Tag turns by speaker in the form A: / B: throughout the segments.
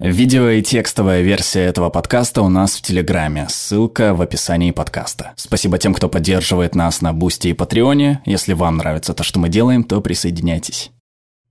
A: Видео и текстовая версия этого подкаста у нас в Телеграме. Ссылка в описании подкаста. Спасибо тем, кто поддерживает нас на Бусти и Патреоне. Если вам нравится то, что мы делаем, то присоединяйтесь.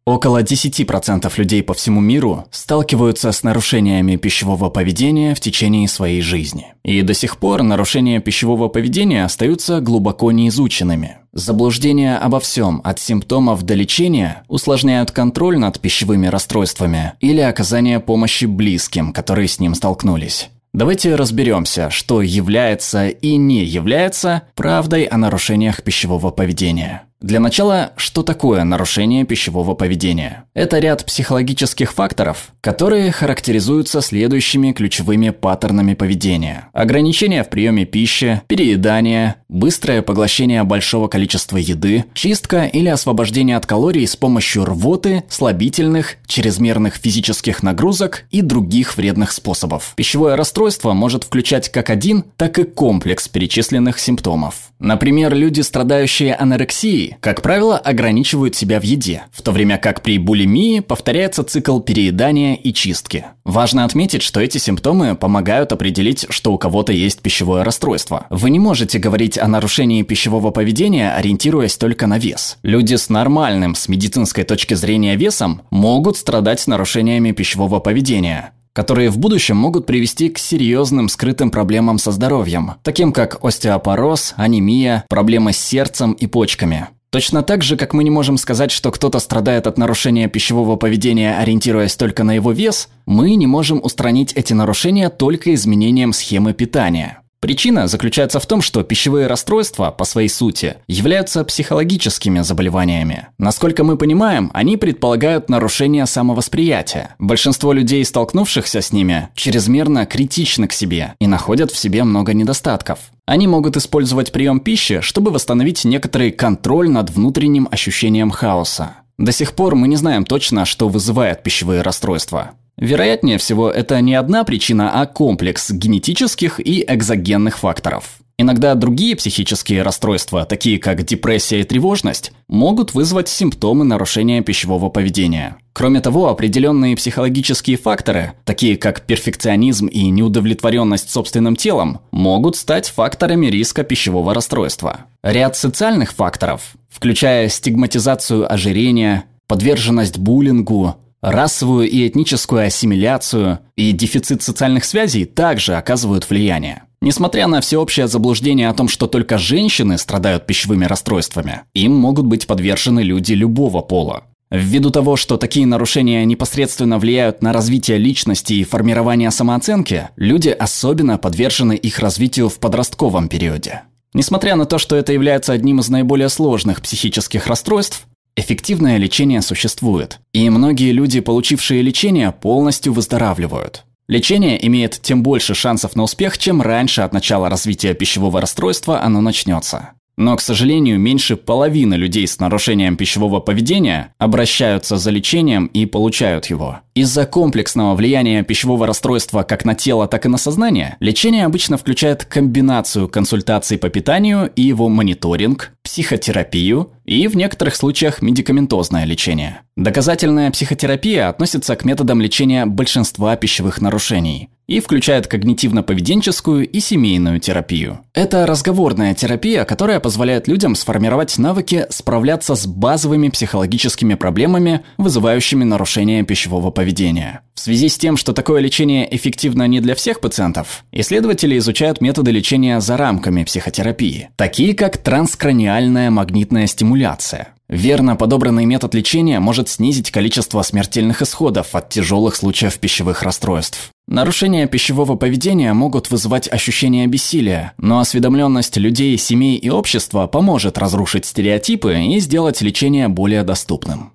A: Около 10% людей по всему миру сталкиваются с нарушениями пищевого поведения в течение своей жизни. И до сих пор нарушения пищевого поведения остаются глубоко неизученными. Заблуждения обо всем, от симптомов до лечения, усложняют контроль над пищевыми расстройствами или оказание помощи близким, которые с ним столкнулись. Давайте разберемся, что является и не является правдой о нарушениях пищевого поведения. Для начала, что такое нарушение пищевого поведения? Это ряд психологических факторов, которые характеризуются следующими ключевыми паттернами поведения. Ограничение в приеме пищи, переедание, быстрое поглощение большого количества еды, чистка или освобождение от калорий с помощью рвоты, слабительных, чрезмерных физических нагрузок и других вредных способов. Пищевое расстройство может включать как один, так и комплекс перечисленных симптомов. Например, люди, страдающие анорексией, как правило, ограничивают себя в еде, в то время как при булимии повторяется цикл переедания и чистки. Важно отметить, что эти симптомы помогают определить, что у кого-то есть пищевое расстройство. Вы не можете говорить о нарушении пищевого поведения, ориентируясь только на вес. Люди с нормальным, с медицинской точки зрения весом, могут страдать нарушениями пищевого поведения которые в будущем могут привести к серьезным скрытым проблемам со здоровьем, таким как остеопороз, анемия, проблемы с сердцем и почками. Точно так же, как мы не можем сказать, что кто-то страдает от нарушения пищевого поведения, ориентируясь только на его вес, мы не можем устранить эти нарушения только изменением схемы питания. Причина заключается в том, что пищевые расстройства, по своей сути, являются психологическими заболеваниями. Насколько мы понимаем, они предполагают нарушение самовосприятия. Большинство людей, столкнувшихся с ними, чрезмерно критичны к себе и находят в себе много недостатков. Они могут использовать прием пищи, чтобы восстановить некоторый контроль над внутренним ощущением хаоса. До сих пор мы не знаем точно, что вызывает пищевые расстройства. Вероятнее всего, это не одна причина, а комплекс генетических и экзогенных факторов. Иногда другие психические расстройства, такие как депрессия и тревожность, могут вызвать симптомы нарушения пищевого поведения. Кроме того, определенные психологические факторы, такие как перфекционизм и неудовлетворенность собственным телом, могут стать факторами риска пищевого расстройства. Ряд социальных факторов, включая стигматизацию ожирения, подверженность буллингу, Расовую и этническую ассимиляцию и дефицит социальных связей также оказывают влияние. Несмотря на всеобщее заблуждение о том, что только женщины страдают пищевыми расстройствами, им могут быть подвержены люди любого пола. Ввиду того, что такие нарушения непосредственно влияют на развитие личности и формирование самооценки, люди особенно подвержены их развитию в подростковом периоде. Несмотря на то, что это является одним из наиболее сложных психических расстройств, Эффективное лечение существует, и многие люди, получившие лечение, полностью выздоравливают. Лечение имеет тем больше шансов на успех, чем раньше от начала развития пищевого расстройства оно начнется. Но, к сожалению, меньше половины людей с нарушением пищевого поведения обращаются за лечением и получают его. Из-за комплексного влияния пищевого расстройства как на тело, так и на сознание, лечение обычно включает комбинацию консультаций по питанию и его мониторинг, психотерапию и в некоторых случаях медикаментозное лечение. Доказательная психотерапия относится к методам лечения большинства пищевых нарушений и включает когнитивно-поведенческую и семейную терапию. Это разговорная терапия, которая позволяет людям сформировать навыки справляться с базовыми психологическими проблемами, вызывающими нарушение пищевого поведения. В связи с тем, что такое лечение эффективно не для всех пациентов, исследователи изучают методы лечения за рамками психотерапии, такие как транскраниальная магнитная стимуляция. Верно подобранный метод лечения может снизить количество смертельных исходов от тяжелых случаев пищевых расстройств. Нарушения пищевого поведения могут вызывать ощущение бессилия, но осведомленность людей, семей и общества поможет разрушить стереотипы и сделать лечение более доступным.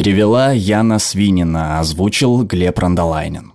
A: Перевела Яна Свинина, озвучил Глеб Рандолайнин.